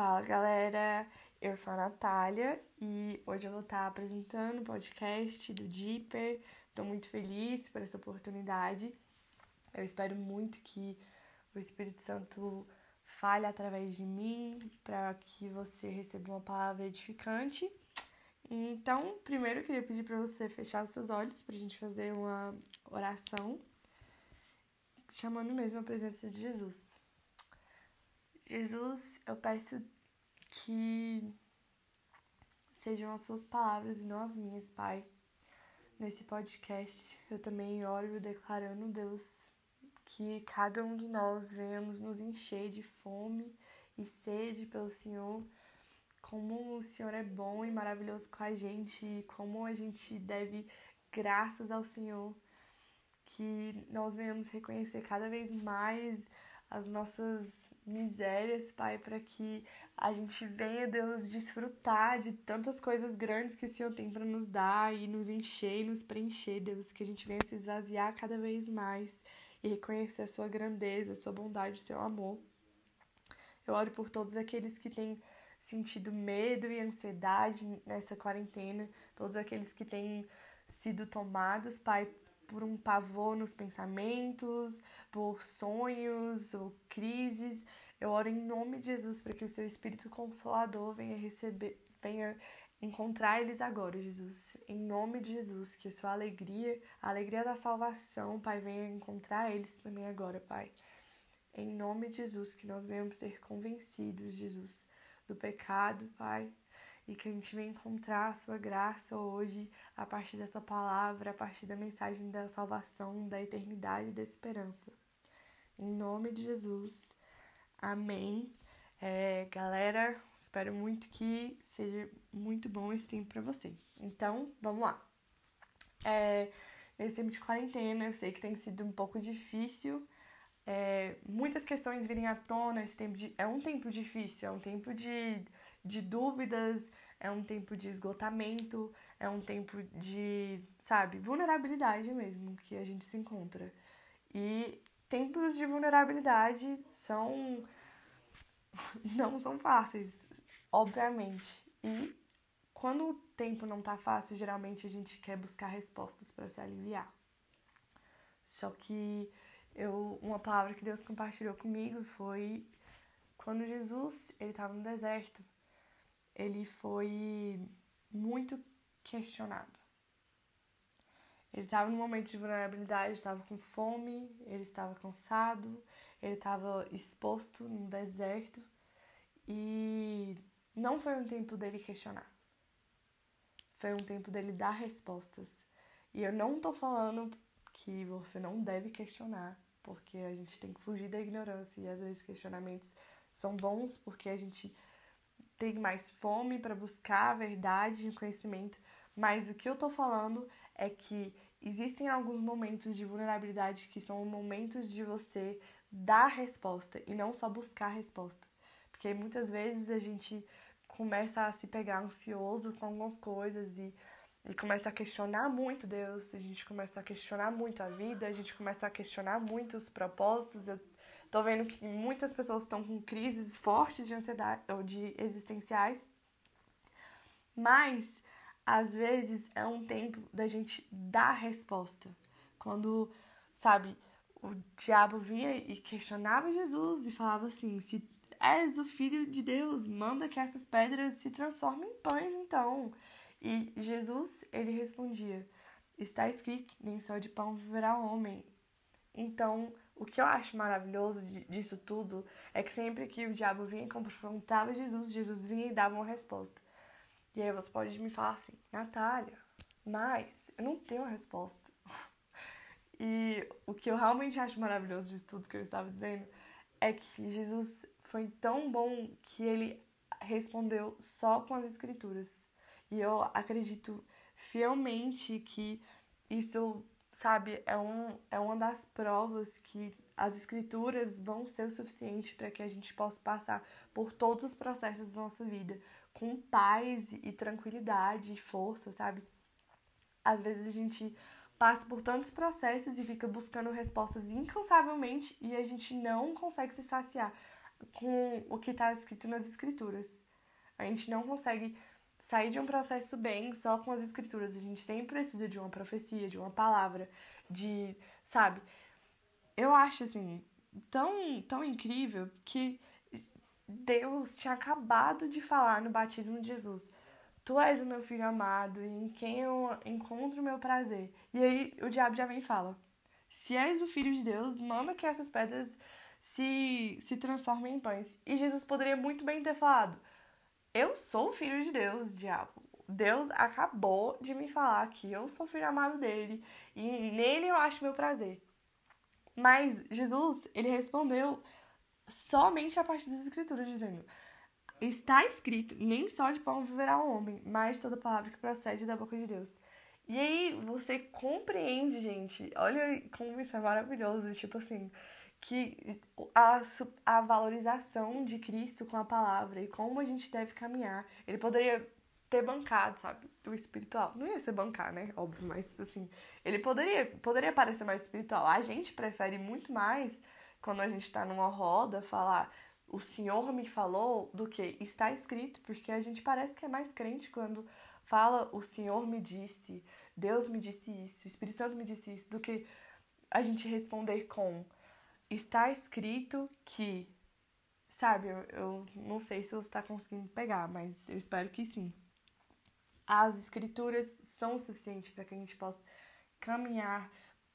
Fala galera, eu sou a Natália e hoje eu vou estar apresentando o podcast do Deeper. Estou muito feliz por essa oportunidade. Eu espero muito que o Espírito Santo fale através de mim para que você receba uma palavra edificante. Então, primeiro eu queria pedir para você fechar os seus olhos para a gente fazer uma oração, chamando mesmo a presença de Jesus. Jesus, eu peço que sejam as suas palavras e não as minhas, Pai. Nesse podcast, eu também oro declarando, Deus, que cada um de nós venhamos nos encher de fome e sede pelo Senhor, como o Senhor é bom e maravilhoso com a gente, e como a gente deve graças ao Senhor, que nós venhamos reconhecer cada vez mais as nossas misérias, Pai, para que a gente venha, Deus, desfrutar de tantas coisas grandes que o Senhor tem para nos dar e nos encher e nos preencher, Deus, que a gente venha se esvaziar cada vez mais e reconhecer a sua grandeza, a sua bondade, o seu amor. Eu oro por todos aqueles que têm sentido medo e ansiedade nessa quarentena, todos aqueles que têm sido tomados, Pai, por um pavor nos pensamentos, por sonhos ou crises. Eu oro em nome de Jesus para que o seu Espírito Consolador venha receber, venha encontrar eles agora, Jesus. Em nome de Jesus, que a sua alegria, a alegria da salvação, Pai, venha encontrar eles também agora, Pai. Em nome de Jesus, que nós venhamos ser convencidos, Jesus, do pecado, Pai, e que a gente venha encontrar a sua graça hoje a partir dessa palavra, a partir da mensagem da salvação, da eternidade, da esperança. Em nome de Jesus, amém. É, galera, espero muito que seja muito bom esse tempo para você. Então, vamos lá. É, nesse tempo de quarentena, eu sei que tem sido um pouco difícil. É, muitas questões virem à tona. Esse tempo de, é um tempo difícil, é um tempo de de dúvidas, é um tempo de esgotamento, é um tempo de, sabe, vulnerabilidade mesmo que a gente se encontra. E tempos de vulnerabilidade são. não são fáceis, obviamente. E quando o tempo não tá fácil, geralmente a gente quer buscar respostas para se aliviar. Só que eu, uma palavra que Deus compartilhou comigo foi quando Jesus ele estava no deserto ele foi muito questionado. Ele estava num momento de vulnerabilidade, estava com fome, ele estava cansado, ele estava exposto no deserto e não foi um tempo dele questionar. Foi um tempo dele dar respostas. E eu não tô falando que você não deve questionar, porque a gente tem que fugir da ignorância e às vezes questionamentos são bons porque a gente tem mais fome para buscar a verdade e o conhecimento, mas o que eu tô falando é que existem alguns momentos de vulnerabilidade que são momentos de você dar resposta e não só buscar resposta. Porque muitas vezes a gente começa a se pegar ansioso com algumas coisas e, e começa a questionar muito Deus, a gente começa a questionar muito a vida, a gente começa a questionar muito os propósitos. Eu Tô vendo que muitas pessoas estão com crises fortes de ansiedade ou de existenciais. Mas às vezes é um tempo da gente dar resposta. Quando, sabe, o diabo vinha e questionava Jesus e falava assim: se és o filho de Deus, manda que essas pedras se transformem em pães, então. E Jesus, ele respondia: está escrito, nem só de pão viverá o homem. Então, o que eu acho maravilhoso disso tudo é que sempre que o diabo vinha e confrontava Jesus, Jesus vinha e dava uma resposta. E aí você pode me falar assim, Natália, mas eu não tenho uma resposta. e o que eu realmente acho maravilhoso disso tudo que eu estava dizendo é que Jesus foi tão bom que ele respondeu só com as escrituras. E eu acredito fielmente que isso sabe, é, um, é uma das provas que as escrituras vão ser o suficiente para que a gente possa passar por todos os processos da nossa vida com paz e tranquilidade e força, sabe? Às vezes a gente passa por tantos processos e fica buscando respostas incansavelmente e a gente não consegue se saciar. com o que está escrito nas escrituras. A gente não consegue sair de um processo bem só com as escrituras. A gente sempre precisa de uma profecia, de uma palavra, de, sabe? Eu acho assim tão tão incrível que Deus tinha acabado de falar no batismo de Jesus. Tu és o meu filho amado, em quem eu encontro o meu prazer. E aí o diabo já vem e fala: Se és o filho de Deus, manda que essas pedras se, se transformem em pães. E Jesus poderia muito bem ter falado: Eu sou filho de Deus, diabo. Deus acabou de me falar que eu sou filho amado dele e nele eu acho meu prazer. Mas Jesus, ele respondeu somente a partir das escrituras, dizendo: Está escrito, nem só de pão viverá o homem, mas toda palavra que procede da boca de Deus. E aí você compreende, gente, olha como isso é maravilhoso, tipo assim, que a, a valorização de Cristo com a palavra e como a gente deve caminhar. Ele poderia ter bancado, sabe, o espiritual. Não ia ser bancar, né? Óbvio, mas assim, ele poderia, poderia parecer mais espiritual. A gente prefere muito mais quando a gente tá numa roda falar o Senhor me falou do que está escrito, porque a gente parece que é mais crente quando fala o Senhor me disse, Deus me disse isso, o Espírito Santo me disse isso, do que a gente responder com está escrito que, sabe, eu, eu não sei se você está conseguindo pegar, mas eu espero que sim. As escrituras são o suficiente para que a gente possa caminhar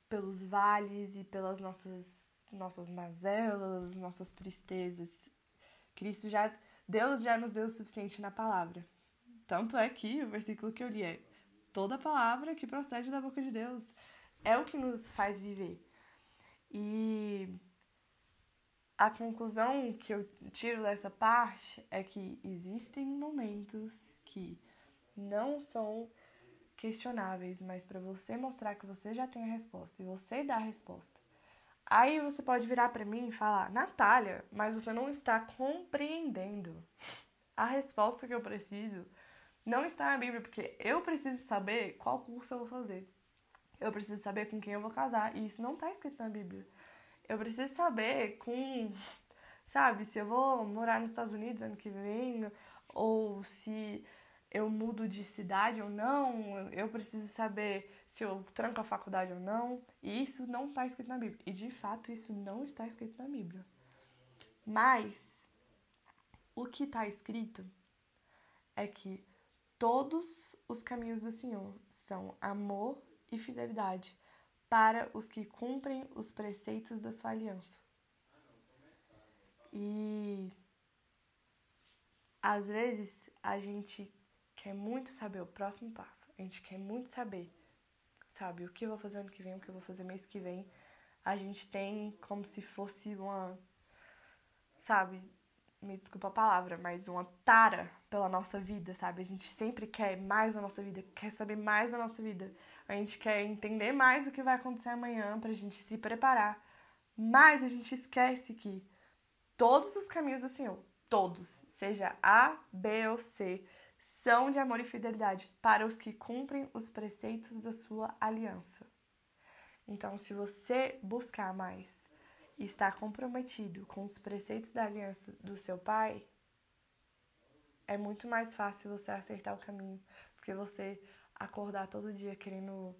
pelos vales e pelas nossas nossas mazelas, nossas tristezas. Cristo já, Deus já nos deu o suficiente na palavra. Tanto é que o versículo que eu li é: toda palavra que procede da boca de Deus é o que nos faz viver. E a conclusão que eu tiro dessa parte é que existem momentos que não são questionáveis, mas para você mostrar que você já tem a resposta e você dá a resposta. Aí você pode virar para mim e falar: "Natália, mas você não está compreendendo. A resposta que eu preciso não está na Bíblia, porque eu preciso saber qual curso eu vou fazer. Eu preciso saber com quem eu vou casar, e isso não está escrito na Bíblia. Eu preciso saber com, sabe, se eu vou morar nos Estados Unidos ano que vem, ou se eu mudo de cidade ou não, eu preciso saber se eu tranco a faculdade ou não. E isso não está escrito na Bíblia. E de fato, isso não está escrito na Bíblia. Mas o que está escrito é que todos os caminhos do Senhor são amor e fidelidade para os que cumprem os preceitos da sua aliança. E às vezes a gente quer muito saber o próximo passo. A gente quer muito saber, sabe, o que eu vou fazer ano que vem, o que eu vou fazer mês que vem. A gente tem como se fosse uma, sabe, me desculpa a palavra, mas uma tara pela nossa vida, sabe? A gente sempre quer mais da nossa vida, quer saber mais da nossa vida. A gente quer entender mais o que vai acontecer amanhã pra gente se preparar. Mas a gente esquece que todos os caminhos do Senhor, todos, seja A, B ou C, são de amor e fidelidade para os que cumprem os preceitos da sua aliança. Então, se você buscar mais e estar comprometido com os preceitos da aliança do seu pai, é muito mais fácil você acertar o caminho, porque você acordar todo dia querendo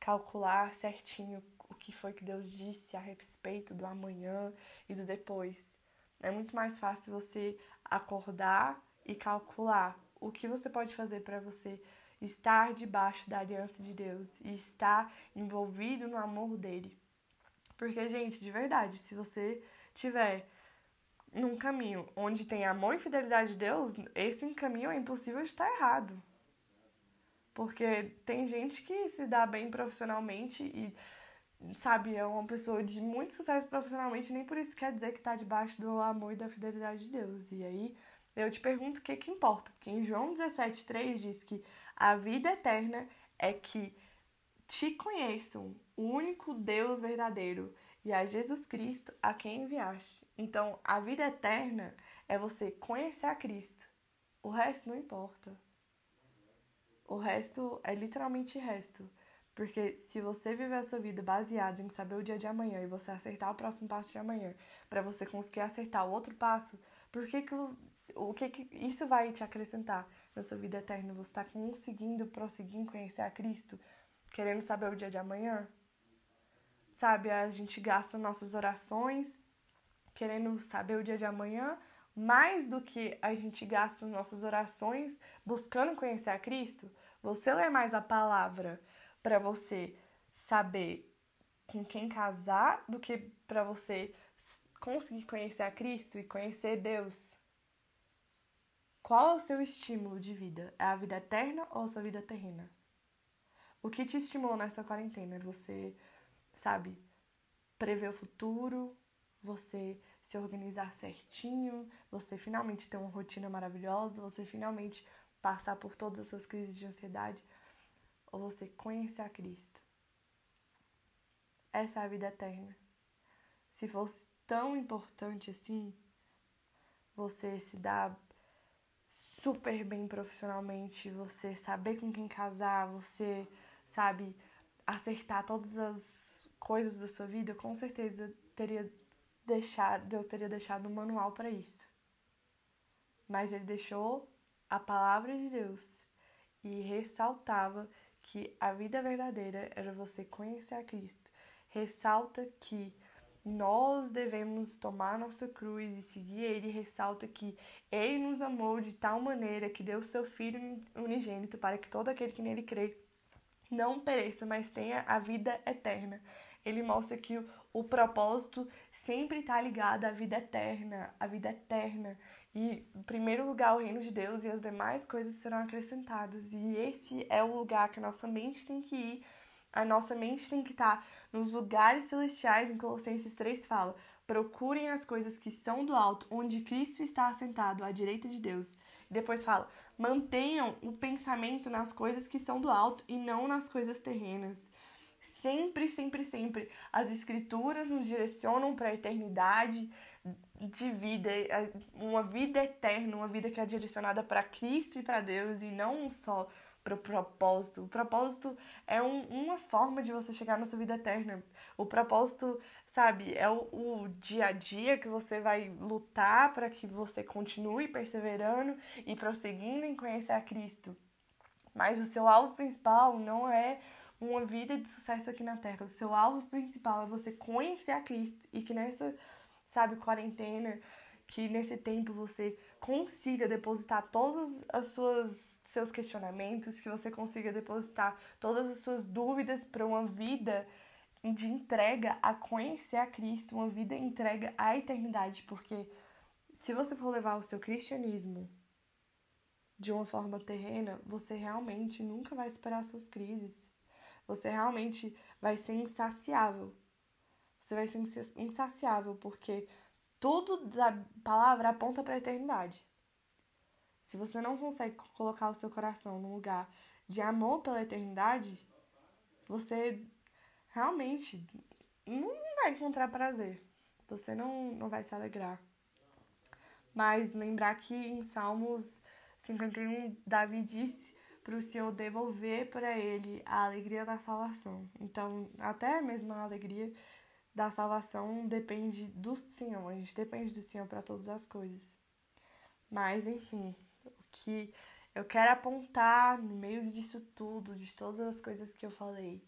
calcular certinho o que foi que Deus disse a respeito do amanhã e do depois. É muito mais fácil você acordar e calcular o que você pode fazer para você estar debaixo da aliança de Deus e estar envolvido no amor dele. Porque, gente, de verdade, se você tiver num caminho onde tem amor e fidelidade de Deus, esse caminho é impossível de estar errado. Porque tem gente que se dá bem profissionalmente e, sabe, é uma pessoa de muito sucesso profissionalmente, nem por isso quer dizer que está debaixo do amor e da fidelidade de Deus. E aí eu te pergunto o que, que importa, porque em João 17,3 diz que a vida eterna é que te conheçam, o único Deus verdadeiro, e a Jesus Cristo a quem enviaste. Então, a vida eterna é você conhecer a Cristo. O resto não importa. O resto é literalmente resto. Porque se você viver a sua vida baseada em saber o dia de amanhã e você acertar o próximo passo de amanhã, para você conseguir acertar o outro passo, por que que o, que que isso vai te acrescentar na sua vida eterna? Você está conseguindo prosseguir em conhecer a Cristo, querendo saber o dia de amanhã? Sabe, a gente gasta nossas orações querendo saber o dia de amanhã, mais do que a gente gasta nossas orações buscando conhecer a Cristo. Você lê mais a palavra para você saber com quem casar do que para você conseguir conhecer a Cristo e conhecer Deus. Qual é o seu estímulo de vida? É a vida eterna ou a sua vida terrena? O que te estimulou nessa quarentena? Você, sabe, prever o futuro, você se organizar certinho, você finalmente ter uma rotina maravilhosa, você finalmente passar por todas as suas crises de ansiedade, ou você conhecer a Cristo. Essa é a vida eterna. Se fosse tão importante assim, você se dar super bem profissionalmente, você saber com quem casar, você, sabe, acertar todas as coisas da sua vida, com certeza teria deixado, Deus teria deixado um manual para isso. Mas ele deixou a palavra de Deus e ressaltava que a vida verdadeira era você conhecer a Cristo. Ressalta que nós devemos tomar nossa cruz e seguir Ele. Ressalta que Ele nos amou de tal maneira que deu seu Filho unigênito para que todo aquele que nele crê não pereça, mas tenha a vida eterna. Ele mostra que o, o propósito sempre está ligado à vida eterna, à vida eterna. E, em primeiro lugar, o reino de Deus e as demais coisas serão acrescentadas. E esse é o lugar que a nossa mente tem que ir. A nossa mente tem que estar tá nos lugares celestiais. Em Colossenses 3 fala: procurem as coisas que são do alto, onde Cristo está assentado à direita de Deus. Depois fala: mantenham o pensamento nas coisas que são do alto e não nas coisas terrenas. Sempre, sempre, sempre as escrituras nos direcionam para a eternidade de vida, uma vida eterna, uma vida que é direcionada para Cristo e para Deus e não só para o propósito. O propósito é um, uma forma de você chegar na sua vida eterna. O propósito, sabe, é o, o dia a dia que você vai lutar para que você continue perseverando e prosseguindo em conhecer a Cristo. Mas o seu alvo principal não é uma vida de sucesso aqui na Terra. O seu alvo principal é você conhecer a Cristo e que nessa, sabe, quarentena, que nesse tempo você consiga depositar todos as suas seus questionamentos, que você consiga depositar todas as suas dúvidas para uma vida de entrega a conhecer a Cristo, uma vida entrega à eternidade, porque se você for levar o seu cristianismo de uma forma terrena, você realmente nunca vai superar suas crises. Você realmente vai ser insaciável. Você vai ser insaciável porque tudo da palavra aponta para a eternidade. Se você não consegue colocar o seu coração num lugar de amor pela eternidade, você realmente não vai encontrar prazer. Você não, não vai se alegrar. Mas lembrar que em Salmos 51, Davi disse para o Senhor devolver para ele a alegria da salvação. Então, até mesmo a alegria da salvação depende do Senhor. A gente depende do Senhor para todas as coisas. Mas, enfim, que eu quero apontar no meio disso tudo, de todas as coisas que eu falei,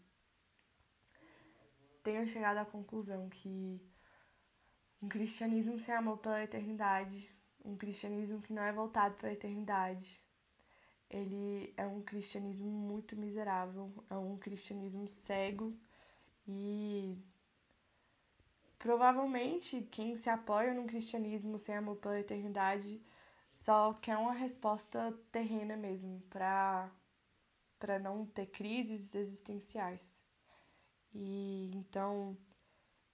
tenho chegado à conclusão que um cristianismo sem amor pela eternidade, um cristianismo que não é voltado para a eternidade, ele é um cristianismo muito miserável, é um cristianismo cego e provavelmente quem se apoia num cristianismo sem amor pela eternidade só quer uma resposta terrena mesmo para para não ter crises existenciais. E então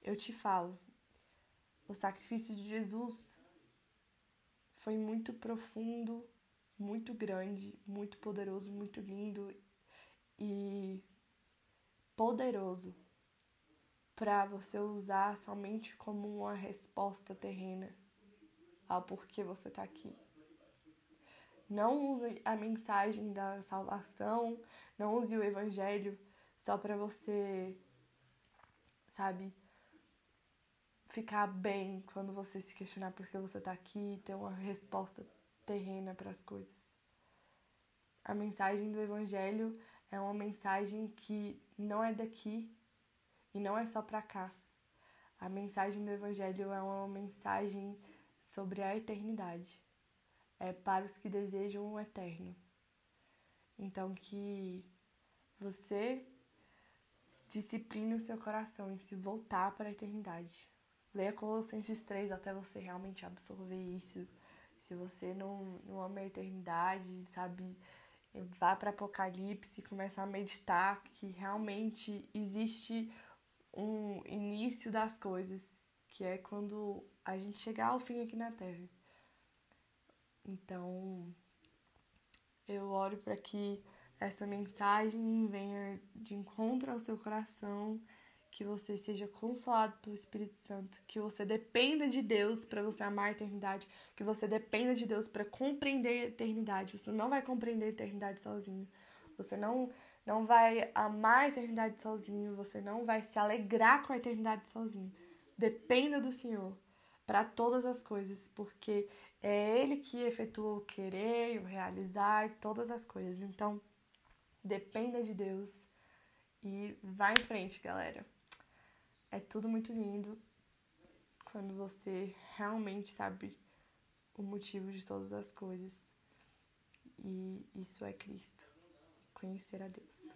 eu te falo, o sacrifício de Jesus foi muito profundo muito grande, muito poderoso, muito lindo e poderoso para você usar somente como uma resposta terrena ao porquê você está aqui. Não use a mensagem da salvação, não use o evangelho só para você, sabe, ficar bem quando você se questionar por que você tá aqui ter uma resposta terrena para as coisas. A mensagem do evangelho é uma mensagem que não é daqui e não é só para cá. A mensagem do evangelho é uma mensagem sobre a eternidade. É para os que desejam o eterno. Então que você discipline o seu coração em se voltar para a eternidade. Leia Colossenses 3 até você realmente absorver isso. Se você não, não ama a eternidade, sabe, vá para Apocalipse e começa a meditar que realmente existe um início das coisas, que é quando a gente chegar ao fim aqui na Terra. Então, eu oro para que essa mensagem venha de encontro ao seu coração, que você seja consolado pelo Espírito Santo, que você dependa de Deus para você amar a eternidade, que você dependa de Deus para compreender a eternidade. Você não vai compreender a eternidade sozinho. Você não não vai amar a eternidade sozinho, você não vai se alegrar com a eternidade sozinho. Dependa do Senhor para todas as coisas, porque é Ele que efetua o querer, o realizar, todas as coisas. Então, dependa de Deus e vá em frente, galera. É tudo muito lindo quando você realmente sabe o motivo de todas as coisas. E isso é Cristo conhecer a Deus.